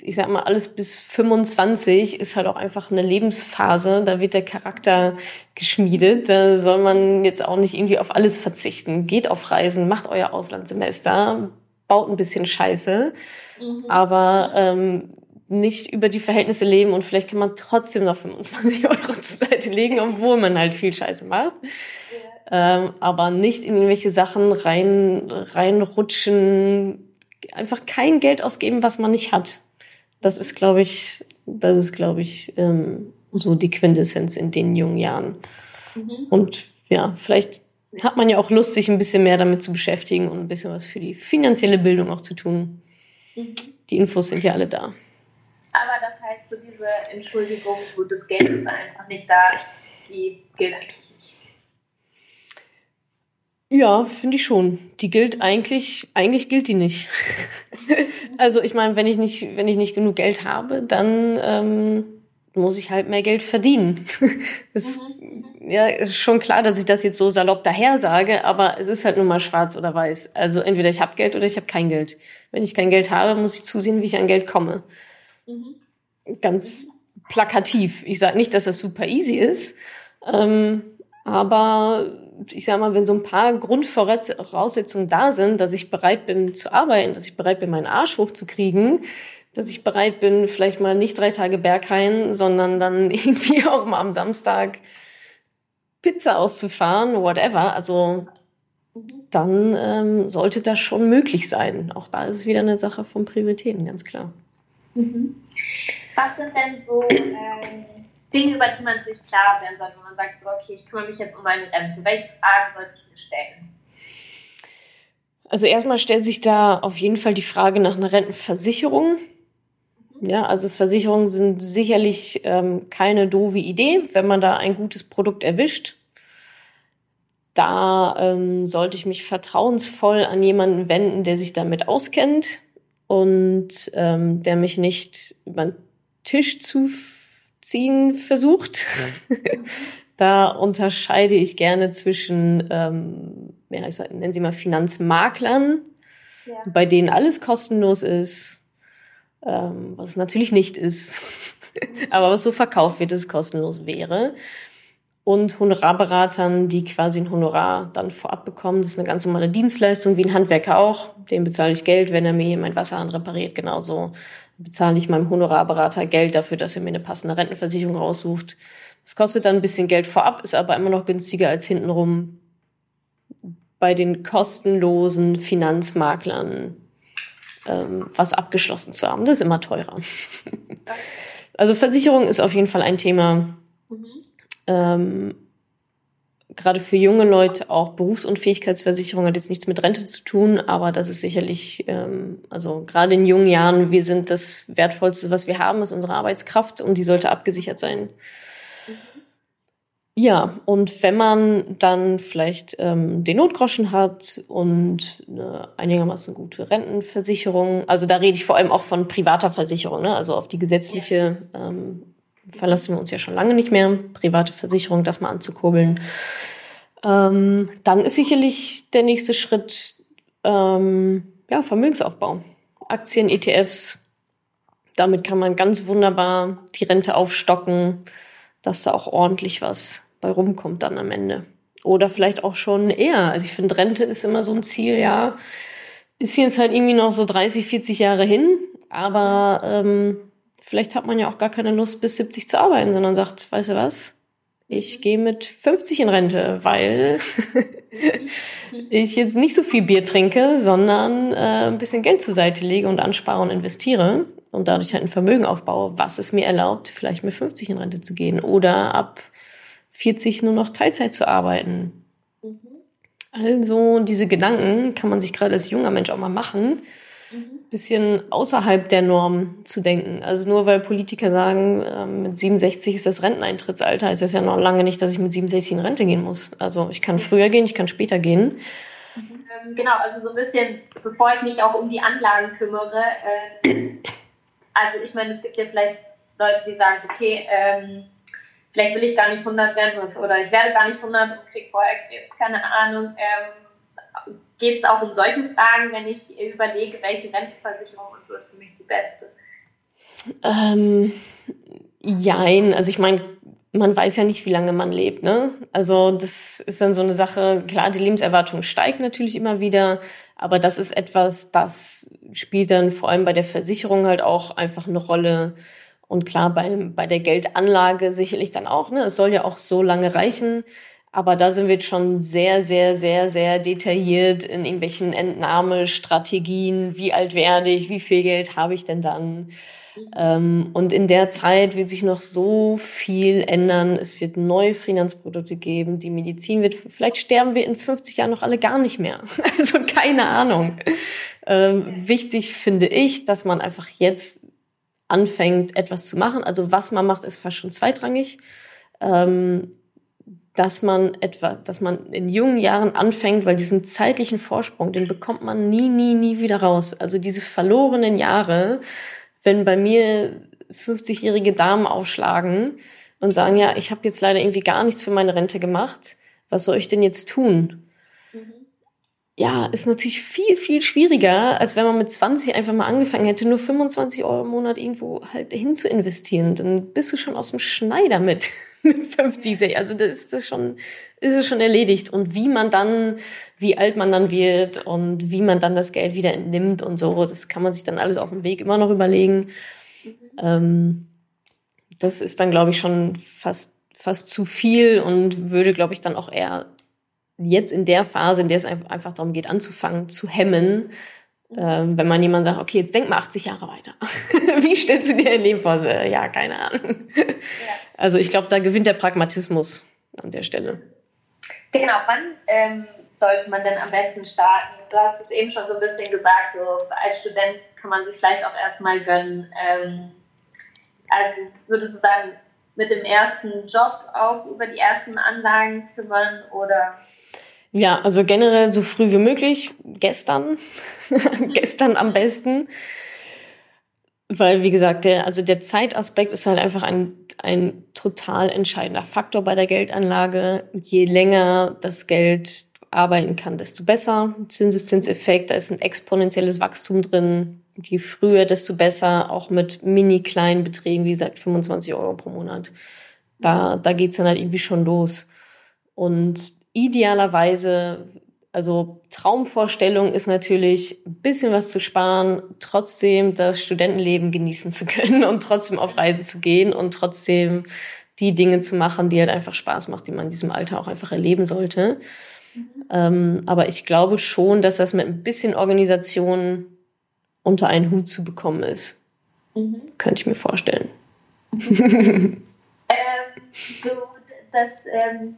Speaker 1: ich sag mal, alles bis 25 ist halt auch einfach eine Lebensphase. Da wird der Charakter geschmiedet. Da soll man jetzt auch nicht irgendwie auf alles verzichten. Geht auf Reisen, macht euer Auslandssemester, baut ein bisschen Scheiße, mhm. aber ähm, nicht über die Verhältnisse leben und vielleicht kann man trotzdem noch 25 Euro zur Seite legen, obwohl man halt viel Scheiße macht. Ja. Ähm, aber nicht in irgendwelche Sachen rein, reinrutschen, einfach kein Geld ausgeben, was man nicht hat. Das ist, glaube ich, das ist, glaube ich, ähm, so die Quintessenz in den jungen Jahren. Mhm. Und ja, vielleicht hat man ja auch Lust, sich ein bisschen mehr damit zu beschäftigen und ein bisschen was für die finanzielle Bildung auch zu tun. Mhm. Die Infos sind ja alle da.
Speaker 2: Aber das heißt, so diese Entschuldigung, so das Geld ist einfach nicht da, die gilt eigentlich nicht.
Speaker 1: Ja, finde ich schon. Die gilt eigentlich, eigentlich gilt die nicht. also ich meine, wenn ich nicht, wenn ich nicht genug Geld habe, dann ähm, muss ich halt mehr Geld verdienen. das, mhm ja, ist schon klar, dass ich das jetzt so salopp daher sage, aber es ist halt nun mal schwarz oder weiß. Also entweder ich habe Geld oder ich habe kein Geld. Wenn ich kein Geld habe, muss ich zusehen, wie ich an Geld komme. Mhm. Ganz plakativ. Ich sage nicht, dass das super easy ist, ähm, aber ich sag mal, wenn so ein paar Grundvoraussetzungen da sind, dass ich bereit bin zu arbeiten, dass ich bereit bin, meinen Arsch hochzukriegen, dass ich bereit bin, vielleicht mal nicht drei Tage Berghain, sondern dann irgendwie auch mal am Samstag Pizza auszufahren, whatever. Also dann ähm, sollte das schon möglich sein. Auch da ist es wieder eine Sache von Prioritäten, ganz klar.
Speaker 2: Mhm. Was sind denn so ähm, Dinge, über die man sich klar werden sollte, wenn man sagt, so, okay, ich kümmere mich jetzt um meine Rente? Welche Fragen sollte ich mir stellen?
Speaker 1: Also erstmal stellt sich da auf jeden Fall die Frage nach einer Rentenversicherung. Ja, also Versicherungen sind sicherlich ähm, keine doofe Idee, wenn man da ein gutes Produkt erwischt. Da ähm, sollte ich mich vertrauensvoll an jemanden wenden, der sich damit auskennt und ähm, der mich nicht über den Tisch zu ziehen versucht. Ja. da unterscheide ich gerne zwischen, ähm, ja, ich sag, nennen Sie mal Finanzmaklern, ja. bei denen alles kostenlos ist ähm, was es natürlich nicht ist, aber was so verkauft wird, es kostenlos wäre. Und Honorarberatern, die quasi ein Honorar dann vorab bekommen. Das ist eine ganz normale Dienstleistung, wie ein Handwerker auch. Dem bezahle ich Geld, wenn er mir mein Wasserhahn repariert. Genauso bezahle ich meinem Honorarberater Geld dafür, dass er mir eine passende Rentenversicherung raussucht. Das kostet dann ein bisschen Geld vorab, ist aber immer noch günstiger als hintenrum bei den kostenlosen Finanzmaklern ähm, was abgeschlossen zu haben. Das ist immer teurer. also Versicherung ist auf jeden Fall ein Thema. Mhm. Ähm, gerade für junge Leute auch Berufsunfähigkeitsversicherung hat jetzt nichts mit Rente zu tun, aber das ist sicherlich, ähm, also gerade in jungen Jahren, wir sind das Wertvollste, was wir haben, ist unsere Arbeitskraft und die sollte abgesichert sein. Ja, und wenn man dann vielleicht ähm, den Notgroschen hat und eine einigermaßen gute Rentenversicherung, also da rede ich vor allem auch von privater Versicherung, ne? also auf die gesetzliche ähm, verlassen wir uns ja schon lange nicht mehr, private Versicherung, das mal anzukurbeln. Ähm, dann ist sicherlich der nächste Schritt ähm, ja, Vermögensaufbau. Aktien, ETFs, damit kann man ganz wunderbar die Rente aufstocken, dass da auch ordentlich was bei rumkommt dann am Ende. Oder vielleicht auch schon eher. Also ich finde, Rente ist immer so ein Ziel, ja. Ist jetzt halt irgendwie noch so 30, 40 Jahre hin, aber ähm, vielleicht hat man ja auch gar keine Lust, bis 70 zu arbeiten, sondern sagt, weißt du was? Ich gehe mit 50 in Rente, weil ich jetzt nicht so viel Bier trinke, sondern äh, ein bisschen Geld zur Seite lege und anspare und investiere und dadurch halt ein Vermögen aufbaue, was es mir erlaubt, vielleicht mit 50 in Rente zu gehen oder ab 40 nur noch Teilzeit zu arbeiten. Mhm. Also diese Gedanken kann man sich gerade als junger Mensch auch mal machen, mhm. bisschen außerhalb der Norm zu denken. Also nur weil Politiker sagen, ähm, mit 67 ist das Renteneintrittsalter, ist das ja noch lange nicht, dass ich mit 67 in Rente gehen muss. Also ich kann früher gehen, ich kann später gehen.
Speaker 2: Ähm, genau, also so ein bisschen, bevor ich mich auch um die Anlagen kümmere, äh, also ich meine, es gibt ja vielleicht Leute, die sagen, okay, ähm, vielleicht will ich gar nicht 100 werden oder ich werde gar nicht 100 und kriege vorher Krebs, keine Ahnung. Ähm, Geht es auch um solche Fragen, wenn ich überlege, welche Rentenversicherung und so ist für mich die beste?
Speaker 1: Ähm, jein, also ich meine, man weiß ja nicht, wie lange man lebt, ne? Also das ist dann so eine Sache, klar, die Lebenserwartung steigt natürlich immer wieder, aber das ist etwas, das spielt dann vor allem bei der Versicherung halt auch einfach eine Rolle, und klar, bei, bei der Geldanlage sicherlich dann auch, ne? Es soll ja auch so lange reichen. Aber da sind wir jetzt schon sehr, sehr, sehr, sehr detailliert in irgendwelchen Entnahmestrategien. Wie alt werde ich? Wie viel Geld habe ich denn dann? Ähm, und in der Zeit wird sich noch so viel ändern. Es wird neue Finanzprodukte geben. Die Medizin wird, vielleicht sterben wir in 50 Jahren noch alle gar nicht mehr. Also keine Ahnung. Ähm, wichtig finde ich, dass man einfach jetzt anfängt, etwas zu machen. Also was man macht, ist fast schon zweitrangig. Ähm, dass man etwa, dass man in jungen Jahren anfängt, weil diesen zeitlichen Vorsprung, den bekommt man nie, nie, nie wieder raus. Also diese verlorenen Jahre, wenn bei mir 50-jährige Damen aufschlagen und sagen, ja, ich habe jetzt leider irgendwie gar nichts für meine Rente gemacht, was soll ich denn jetzt tun? Ja, ist natürlich viel, viel schwieriger, als wenn man mit 20 einfach mal angefangen hätte, nur 25 Euro im Monat irgendwo halt hin zu investieren. Dann bist du schon aus dem Schneider mit, mit 50. Also das ist das schon, ist es schon erledigt. Und wie man dann, wie alt man dann wird und wie man dann das Geld wieder entnimmt und so, das kann man sich dann alles auf dem Weg immer noch überlegen. Ähm, das ist dann, glaube ich, schon fast fast zu viel und würde, glaube ich, dann auch eher jetzt in der Phase, in der es einfach darum geht, anzufangen, zu hemmen, ähm, wenn man jemand sagt, okay, jetzt denk mal 80 Jahre weiter. Wie stellst du dir ein Leben vor? Ja, keine Ahnung. Ja. Also ich glaube, da gewinnt der Pragmatismus an der Stelle.
Speaker 2: Genau, wann ähm, sollte man denn am besten starten? Du hast es eben schon so ein bisschen gesagt, so als Student kann man sich vielleicht auch erstmal gönnen. Ähm, also würdest du sagen, mit dem ersten Job auch über die ersten Anlagen kümmern oder?
Speaker 1: Ja, also generell so früh wie möglich. Gestern. Gestern am besten. Weil, wie gesagt, der, also der Zeitaspekt ist halt einfach ein, ein total entscheidender Faktor bei der Geldanlage. Je länger das Geld arbeiten kann, desto besser. Zinseszinseffekt, da ist ein exponentielles Wachstum drin. Je früher, desto besser, auch mit mini kleinen Beträgen, wie gesagt, 25 Euro pro Monat. Da, da geht's dann halt irgendwie schon los. Und idealerweise, also Traumvorstellung ist natürlich, ein bisschen was zu sparen, trotzdem das Studentenleben genießen zu können und trotzdem auf Reisen zu gehen und trotzdem die Dinge zu machen, die halt einfach Spaß macht, die man in diesem Alter auch einfach erleben sollte. Ähm, aber ich glaube schon, dass das mit ein bisschen Organisation unter einen Hut zu bekommen ist. Mhm. Könnte ich mir vorstellen.
Speaker 2: ähm, so, das ähm,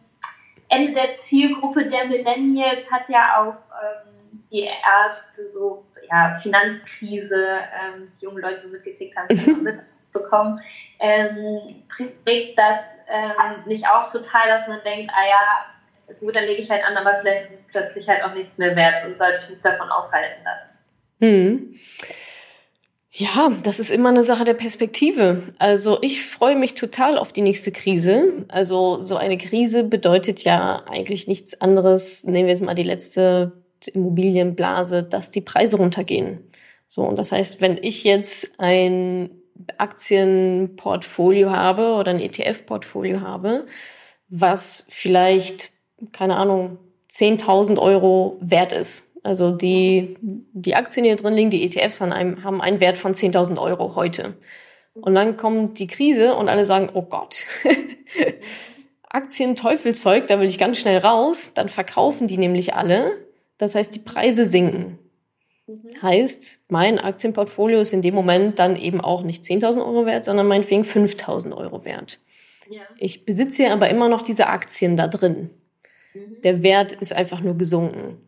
Speaker 2: Ende der Zielgruppe der Millennials hat ja auch ähm, die erste so ja, Finanzkrise, ähm, die junge Leute mitgekriegt haben, mhm. mitbekommen. Ähm, prägt das ähm, nicht auch total, dass man denkt, ah ja, gut, dann lege ich halt an, aber vielleicht ist es plötzlich halt auch nichts mehr wert und sollte ich mich davon aufhalten lassen.
Speaker 1: Hm. Ja, das ist immer eine Sache der Perspektive. Also ich freue mich total auf die nächste Krise. Also so eine Krise bedeutet ja eigentlich nichts anderes. Nehmen wir jetzt mal die letzte Immobilienblase, dass die Preise runtergehen. So, und das heißt, wenn ich jetzt ein Aktienportfolio habe oder ein ETF-Portfolio habe, was vielleicht keine Ahnung, 10.000 Euro wert ist. Also die, die Aktien, die hier drin liegen, die ETFs haben einen, haben einen Wert von 10.000 Euro heute. Und dann kommt die Krise und alle sagen, oh Gott, Aktien Teufelzeug, da will ich ganz schnell raus. Dann verkaufen die nämlich alle. Das heißt, die Preise sinken. Mhm. Heißt, mein Aktienportfolio ist in dem Moment dann eben auch nicht 10.000 Euro wert, sondern meinetwegen 5.000 Euro wert. Ja. Ich besitze aber immer noch diese Aktien da drin. Mhm. Der Wert ist einfach nur gesunken.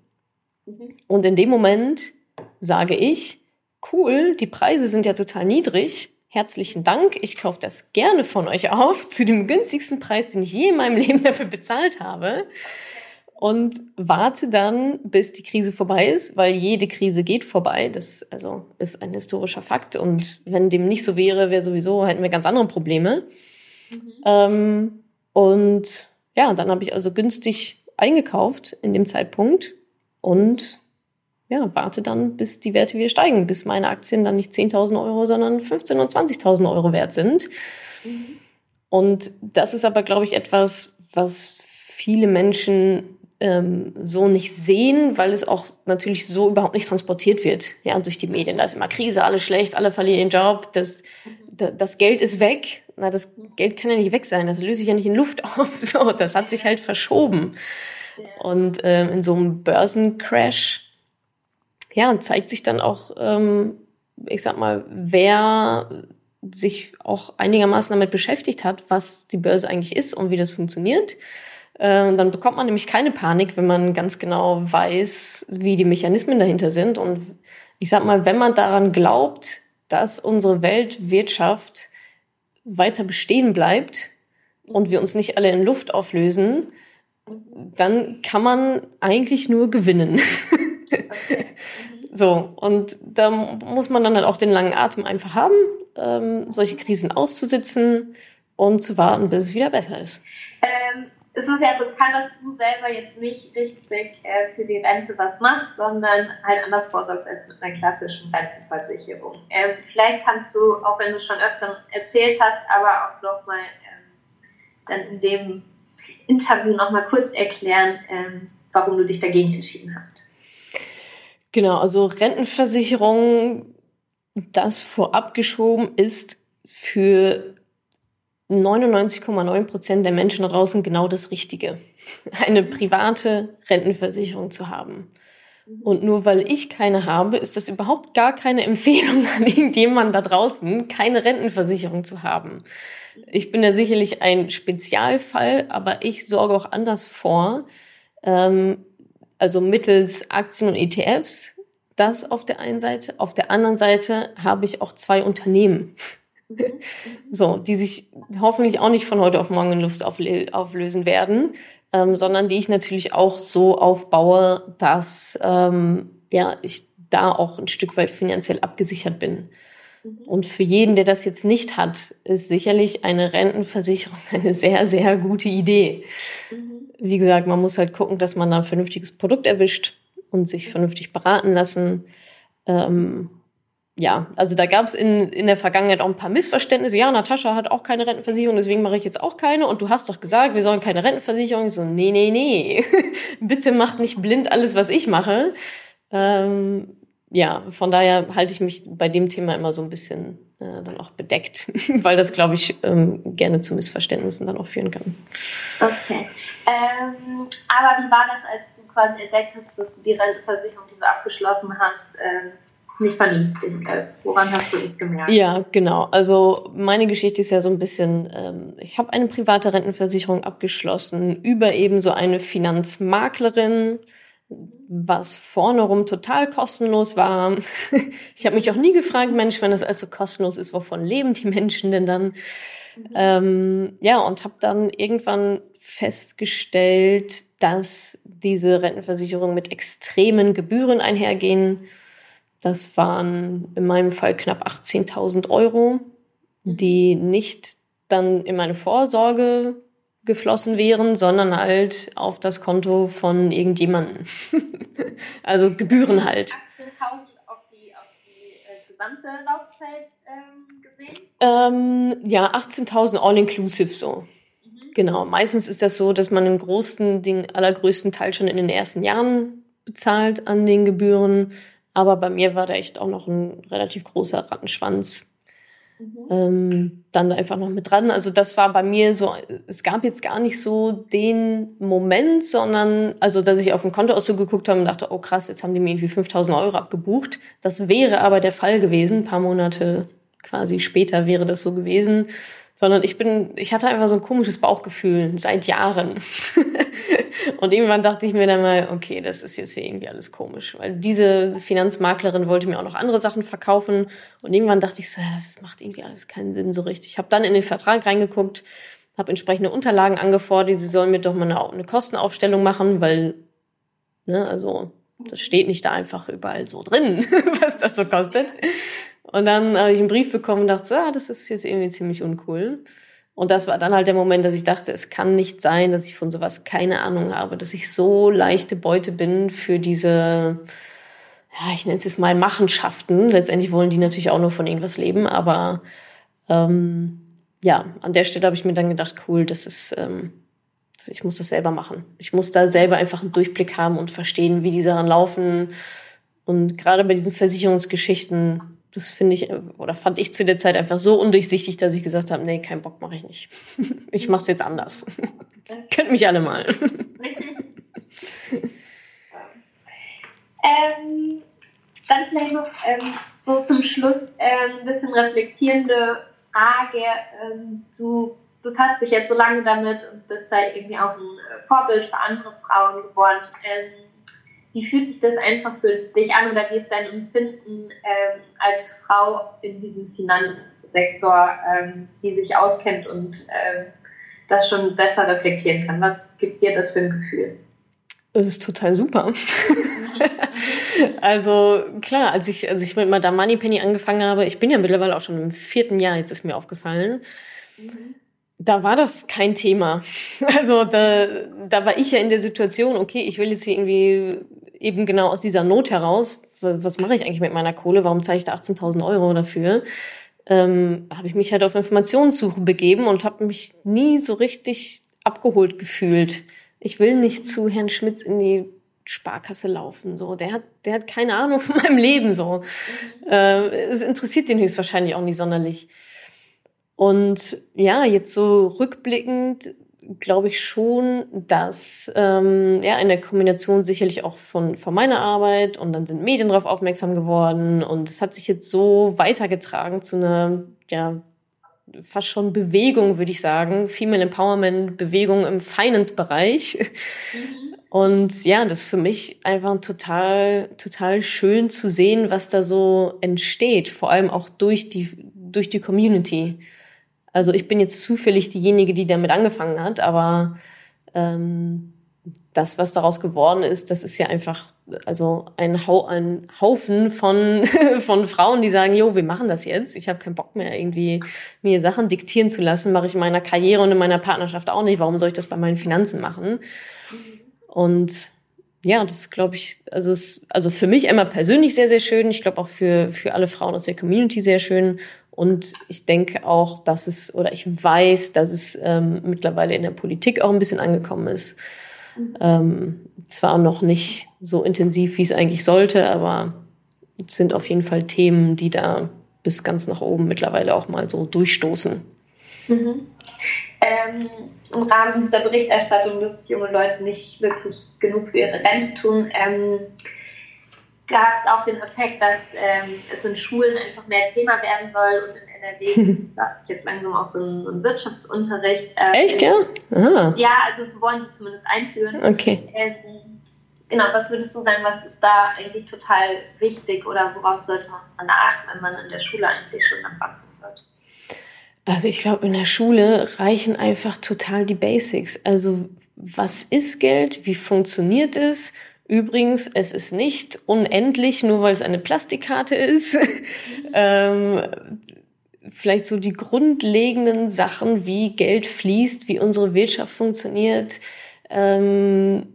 Speaker 1: Mhm. Und in dem Moment sage ich, cool, die Preise sind ja total niedrig. Herzlichen Dank, ich kaufe das gerne von euch auf zu dem günstigsten Preis, den ich je in meinem Leben dafür bezahlt habe. Und warte dann, bis die Krise vorbei ist, weil jede Krise geht vorbei. Das also ist ein historischer Fakt. Und wenn dem nicht so wäre, wäre sowieso hätten wir ganz andere Probleme. Mhm. Ähm, und ja, dann habe ich also günstig eingekauft in dem Zeitpunkt und ja, warte dann, bis die Werte wieder steigen, bis meine Aktien dann nicht 10.000 Euro, sondern 15.000 und 20.000 Euro wert sind. Mhm. Und das ist aber, glaube ich, etwas, was viele Menschen ähm, so nicht sehen, weil es auch natürlich so überhaupt nicht transportiert wird. Ja, durch die Medien. Da ist immer Krise, alles schlecht, alle verlieren ihren Job, das, das Geld ist weg. Na, das Geld kann ja nicht weg sein, das löst sich ja nicht in Luft auf. So, das hat sich halt verschoben. Und ähm, in so einem Börsencrash, ja, zeigt sich dann auch, ähm, ich sag mal, wer sich auch einigermaßen damit beschäftigt hat, was die Börse eigentlich ist und wie das funktioniert. Äh, dann bekommt man nämlich keine Panik, wenn man ganz genau weiß, wie die Mechanismen dahinter sind. Und ich sag mal, wenn man daran glaubt, dass unsere Weltwirtschaft weiter bestehen bleibt und wir uns nicht alle in Luft auflösen, dann kann man eigentlich nur gewinnen. Okay. so, und da muss man dann halt auch den langen Atem einfach haben, ähm, solche Krisen auszusitzen und zu warten, bis es wieder besser ist.
Speaker 2: Ähm, es ist ja bekannt, dass du selber jetzt nicht richtig äh, für die Rente was machst, sondern halt anders vorsorgst als mit einer klassischen Rentenversicherung. Ähm, vielleicht kannst du, auch wenn du schon öfter erzählt hast, aber auch nochmal ähm, dann in dem Interview nochmal kurz erklären, ähm, warum du dich dagegen entschieden hast.
Speaker 1: Genau, also Rentenversicherung, das vorab geschoben ist für 99,9 Prozent der Menschen da draußen genau das Richtige. Eine private Rentenversicherung zu haben. Und nur weil ich keine habe, ist das überhaupt gar keine Empfehlung an irgendjemanden da draußen, keine Rentenversicherung zu haben. Ich bin da sicherlich ein Spezialfall, aber ich sorge auch anders vor. Ähm, also mittels Aktien und ETFs, das auf der einen Seite. Auf der anderen Seite habe ich auch zwei Unternehmen. so, die sich hoffentlich auch nicht von heute auf morgen in Luft auflösen werden, ähm, sondern die ich natürlich auch so aufbaue, dass ähm, ja, ich da auch ein Stück weit finanziell abgesichert bin. Mhm. Und für jeden, der das jetzt nicht hat, ist sicherlich eine Rentenversicherung eine sehr, sehr gute Idee. Mhm. Wie gesagt, man muss halt gucken, dass man da ein vernünftiges Produkt erwischt und sich vernünftig beraten lassen. Ähm, ja, also da gab es in, in der Vergangenheit auch ein paar Missverständnisse. Ja, Natascha hat auch keine Rentenversicherung, deswegen mache ich jetzt auch keine. Und du hast doch gesagt, wir sollen keine Rentenversicherung. Ich so, nee, nee, nee. Bitte macht nicht blind alles, was ich mache. Ähm, ja, von daher halte ich mich bei dem Thema immer so ein bisschen äh, dann auch bedeckt, weil das, glaube ich, ähm, gerne zu Missverständnissen dann auch führen kann.
Speaker 2: Okay. Ähm, aber wie war das, als du quasi entdeckt hast, dass du die Rentenversicherung, die du abgeschlossen hast, ähm, nicht vernünftig ist. Woran hast du es gemerkt?
Speaker 1: Ja, genau. Also meine Geschichte ist ja so ein bisschen, ähm, ich habe eine private Rentenversicherung abgeschlossen über eben so eine Finanzmaklerin, was vorne rum total kostenlos war. ich habe mich auch nie gefragt, Mensch, wenn das alles so kostenlos ist, wovon leben die Menschen denn dann? Mhm. Ähm, ja, und habe dann irgendwann festgestellt, dass diese Rentenversicherungen mit extremen Gebühren einhergehen das waren in meinem Fall knapp 18.000 Euro, die nicht dann in meine Vorsorge geflossen wären, sondern halt auf das Konto von irgendjemandem. also Gebühren halt. 18.000
Speaker 2: auf die, auf die äh, gesamte Laufzeit ähm, gesehen?
Speaker 1: Ähm, ja, 18.000 all-inclusive so. Mhm. Genau. Meistens ist das so, dass man den großen, den allergrößten Teil schon in den ersten Jahren bezahlt an den Gebühren. Aber bei mir war da echt auch noch ein relativ großer Rattenschwanz. Mhm. Ähm, dann einfach noch mit dran. Also das war bei mir so, es gab jetzt gar nicht so den Moment, sondern, also dass ich auf dem Kontoauszug geguckt habe und dachte, oh krass, jetzt haben die mir irgendwie 5000 Euro abgebucht. Das wäre aber der Fall gewesen. Ein paar Monate quasi später wäre das so gewesen sondern ich bin, ich hatte einfach so ein komisches Bauchgefühl seit Jahren. und irgendwann dachte ich mir dann mal, okay, das ist jetzt hier irgendwie alles komisch, weil diese Finanzmaklerin wollte mir auch noch andere Sachen verkaufen und irgendwann dachte ich so, das macht irgendwie alles keinen Sinn so richtig. Ich habe dann in den Vertrag reingeguckt, habe entsprechende Unterlagen angefordert, sie sollen mir doch mal eine, eine Kostenaufstellung machen, weil, ne, also das steht nicht da einfach überall so drin, was das so kostet. Und dann habe ich einen Brief bekommen und dachte, so, ah, das ist jetzt irgendwie ziemlich uncool. Und das war dann halt der Moment, dass ich dachte, es kann nicht sein, dass ich von sowas keine Ahnung habe, dass ich so leichte Beute bin für diese, ja, ich nenne es jetzt mal Machenschaften. Letztendlich wollen die natürlich auch nur von irgendwas leben, aber ähm, ja, an der Stelle habe ich mir dann gedacht, cool, das ist, ähm, ich muss das selber machen. Ich muss da selber einfach einen Durchblick haben und verstehen, wie die Sachen laufen. Und gerade bei diesen Versicherungsgeschichten das finde ich oder fand ich zu der Zeit einfach so undurchsichtig, dass ich gesagt habe, nee, keinen Bock mache ich nicht. Ich mache es jetzt anders. Könnt mich alle mal.
Speaker 2: ähm, dann vielleicht noch ähm, so zum Schluss ähm, ein bisschen reflektierende Frage. Ähm, du befasst dich jetzt so lange damit und bist da irgendwie auch ein äh, Vorbild für andere Frauen geworden. Wie fühlt sich das einfach für dich an oder wie ist dein Empfinden ähm, als Frau in diesem Finanzsektor, ähm, die sich auskennt und ähm, das schon besser reflektieren kann? Was gibt dir das für ein Gefühl?
Speaker 1: Es ist total super. also klar, als ich, als ich mit Madame Moneypenny angefangen habe, ich bin ja mittlerweile auch schon im vierten Jahr, jetzt ist mir aufgefallen, mhm. da war das kein Thema. Also da, da war ich ja in der Situation, okay, ich will jetzt hier irgendwie eben genau aus dieser Not heraus, was mache ich eigentlich mit meiner Kohle, warum zahle ich da 18.000 Euro dafür, ähm, habe ich mich halt auf Informationssuche begeben und habe mich nie so richtig abgeholt gefühlt. Ich will nicht zu Herrn Schmitz in die Sparkasse laufen. So, der hat, der hat keine Ahnung von meinem Leben. So, äh, es interessiert den höchstwahrscheinlich auch nicht sonderlich. Und ja, jetzt so rückblickend glaube ich schon, dass ähm, ja in der Kombination sicherlich auch von, von meiner Arbeit und dann sind Medien darauf aufmerksam geworden und es hat sich jetzt so weitergetragen zu einer ja fast schon Bewegung, würde ich sagen, Female Empowerment Bewegung im Finance-Bereich. Mhm. Und ja, das ist für mich einfach total, total schön zu sehen, was da so entsteht, vor allem auch durch die, durch die Community. Also ich bin jetzt zufällig diejenige, die damit angefangen hat, aber ähm, das, was daraus geworden ist, das ist ja einfach also ein, Hau ein Haufen von, von Frauen, die sagen, jo, wir machen das jetzt. Ich habe keinen Bock mehr, irgendwie mir Sachen diktieren zu lassen. Mache ich in meiner Karriere und in meiner Partnerschaft auch nicht. Warum soll ich das bei meinen Finanzen machen? Und ja, das glaube ich, also, es, also für mich immer persönlich sehr, sehr schön. Ich glaube auch für, für alle Frauen aus der Community sehr schön. Und ich denke auch, dass es, oder ich weiß, dass es ähm, mittlerweile in der Politik auch ein bisschen angekommen ist. Mhm. Ähm, zwar noch nicht so intensiv, wie es eigentlich sollte, aber es sind auf jeden Fall Themen, die da bis ganz nach oben mittlerweile auch mal so durchstoßen.
Speaker 2: Mhm. Ähm, Im Rahmen dieser Berichterstattung, dass junge Leute nicht wirklich genug für ihre Rente tun, ähm, gab es auch den Aspekt, dass ähm, es in Schulen einfach mehr Thema werden soll und in NRW gibt es jetzt langsam auch so einen, so einen Wirtschaftsunterricht.
Speaker 1: Ähm, Echt, ja? Aha.
Speaker 2: Ja, also wollen sie zumindest einführen.
Speaker 1: Okay.
Speaker 2: Ähm, genau, was würdest du sagen, was ist da eigentlich total wichtig oder worauf sollte man achten, wenn man in der Schule eigentlich schon anfangen sollte?
Speaker 1: Also ich glaube, in der Schule reichen einfach total die Basics. Also was ist Geld? Wie funktioniert es? Übrigens, es ist nicht unendlich, nur weil es eine Plastikkarte ist. ähm, vielleicht so die grundlegenden Sachen, wie Geld fließt, wie unsere Wirtschaft funktioniert. Ähm,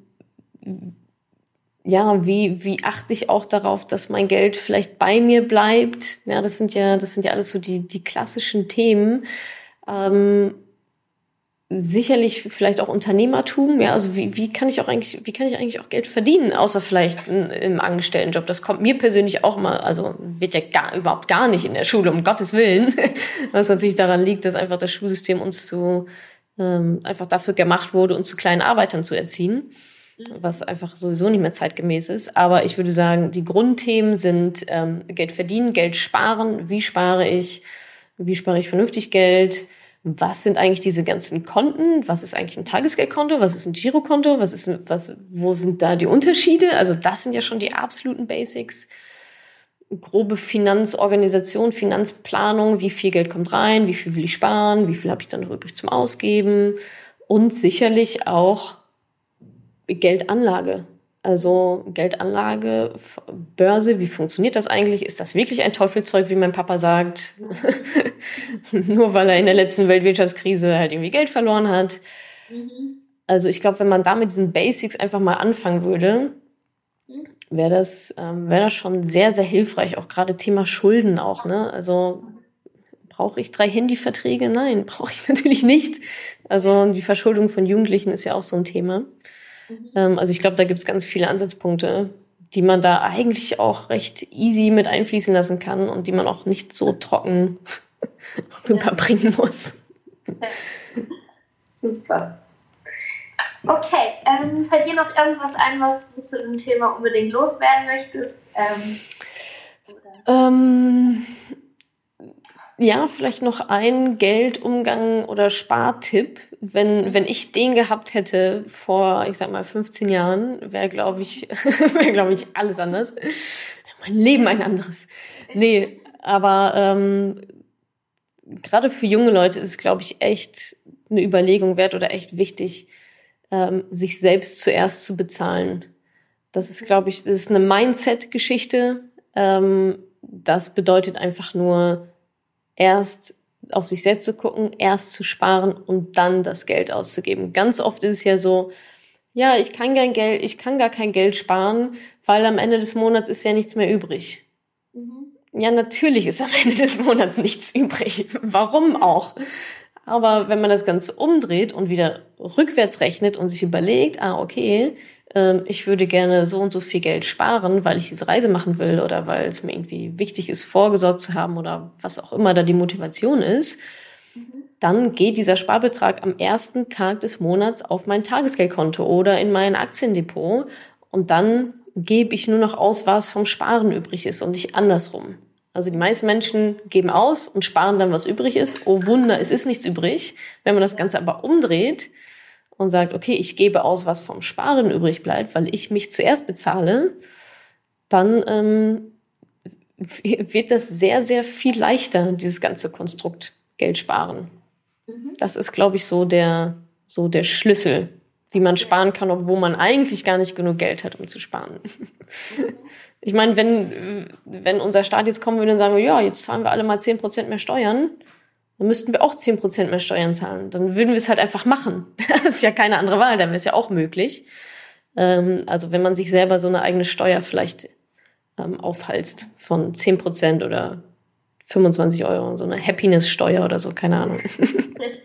Speaker 1: ja, wie, wie achte ich auch darauf, dass mein Geld vielleicht bei mir bleibt? Ja, das sind ja, das sind ja alles so die, die klassischen Themen. Ähm, sicherlich vielleicht auch Unternehmertum, ja, also wie, wie kann ich auch eigentlich, wie kann ich eigentlich auch Geld verdienen, außer vielleicht im Angestelltenjob? Das kommt mir persönlich auch mal, also wird ja gar, überhaupt gar nicht in der Schule, um Gottes Willen. Was natürlich daran liegt, dass einfach das Schulsystem uns zu, ähm, einfach dafür gemacht wurde, uns zu kleinen Arbeitern zu erziehen, was einfach sowieso nicht mehr zeitgemäß ist. Aber ich würde sagen, die Grundthemen sind ähm, Geld verdienen, Geld sparen, wie spare ich, wie spare ich vernünftig Geld, was sind eigentlich diese ganzen Konten? Was ist eigentlich ein Tagesgeldkonto? Was ist ein Girokonto? Was ist, was, wo sind da die Unterschiede? Also das sind ja schon die absoluten Basics. Grobe Finanzorganisation, Finanzplanung, wie viel Geld kommt rein, wie viel will ich sparen, wie viel habe ich dann übrig zum Ausgeben und sicherlich auch Geldanlage. Also Geldanlage, Börse, wie funktioniert das eigentlich? Ist das wirklich ein Teufelszeug, wie mein Papa sagt? Nur weil er in der letzten Weltwirtschaftskrise halt irgendwie Geld verloren hat. Mhm. Also ich glaube, wenn man da mit diesen Basics einfach mal anfangen würde, mhm. wäre das, ähm, wäre das schon sehr, sehr hilfreich. Auch gerade Thema Schulden auch, ne? Also brauche ich drei Handyverträge? Nein, brauche ich natürlich nicht. Also die Verschuldung von Jugendlichen ist ja auch so ein Thema. Mhm. Ähm, also ich glaube, da gibt es ganz viele Ansatzpunkte, die man da eigentlich auch recht easy mit einfließen lassen kann und die man auch nicht so trocken rüberbringen muss.
Speaker 2: Super. Okay, ähm, fällt dir noch irgendwas ein, was du zu dem Thema unbedingt loswerden möchtest? Ähm,
Speaker 1: ähm, ja, vielleicht noch ein Geldumgang oder Spartipp. Wenn, wenn ich den gehabt hätte vor, ich sag mal, 15 Jahren, wäre, glaube ich, wäre, glaube ich, alles anders. Mein Leben ein anderes. Nee, aber ähm, gerade für junge Leute ist es, glaube ich, echt eine Überlegung wert oder echt wichtig, ähm, sich selbst zuerst zu bezahlen. Das ist, glaube ich, das ist eine Mindset-Geschichte. Ähm, das bedeutet einfach nur, erst auf sich selbst zu gucken, erst zu sparen und dann das Geld auszugeben. Ganz oft ist es ja so, ja, ich kann kein Geld, ich kann gar kein Geld sparen, weil am Ende des Monats ist ja nichts mehr übrig. Mhm. Ja, natürlich ist am Ende des Monats nichts übrig. Warum auch? Aber wenn man das Ganze umdreht und wieder rückwärts rechnet und sich überlegt, ah, okay, ich würde gerne so und so viel Geld sparen, weil ich diese Reise machen will oder weil es mir irgendwie wichtig ist, vorgesorgt zu haben oder was auch immer da die Motivation ist, dann geht dieser Sparbetrag am ersten Tag des Monats auf mein Tagesgeldkonto oder in mein Aktiendepot und dann gebe ich nur noch aus, was vom Sparen übrig ist und nicht andersrum. Also die meisten Menschen geben aus und sparen dann, was übrig ist. Oh Wunder, es ist nichts übrig. Wenn man das Ganze aber umdreht und sagt, okay, ich gebe aus, was vom Sparen übrig bleibt, weil ich mich zuerst bezahle, dann ähm, wird das sehr, sehr viel leichter, dieses ganze Konstrukt Geld sparen. Mhm. Das ist, glaube ich, so der, so der Schlüssel, wie man sparen kann, obwohl man eigentlich gar nicht genug Geld hat, um zu sparen. Ich meine, wenn, wenn unser Staat jetzt kommen würde und sagen, ja, jetzt zahlen wir alle mal zehn Prozent mehr Steuern, dann müssten wir auch zehn Prozent mehr Steuern zahlen. Dann würden wir es halt einfach machen. Das ist ja keine andere Wahl, dann wäre es ja auch möglich. Ähm, also wenn man sich selber so eine eigene Steuer vielleicht ähm, aufhalst von 10 Prozent oder 25 Euro, so eine Happiness-Steuer oder so, keine Ahnung.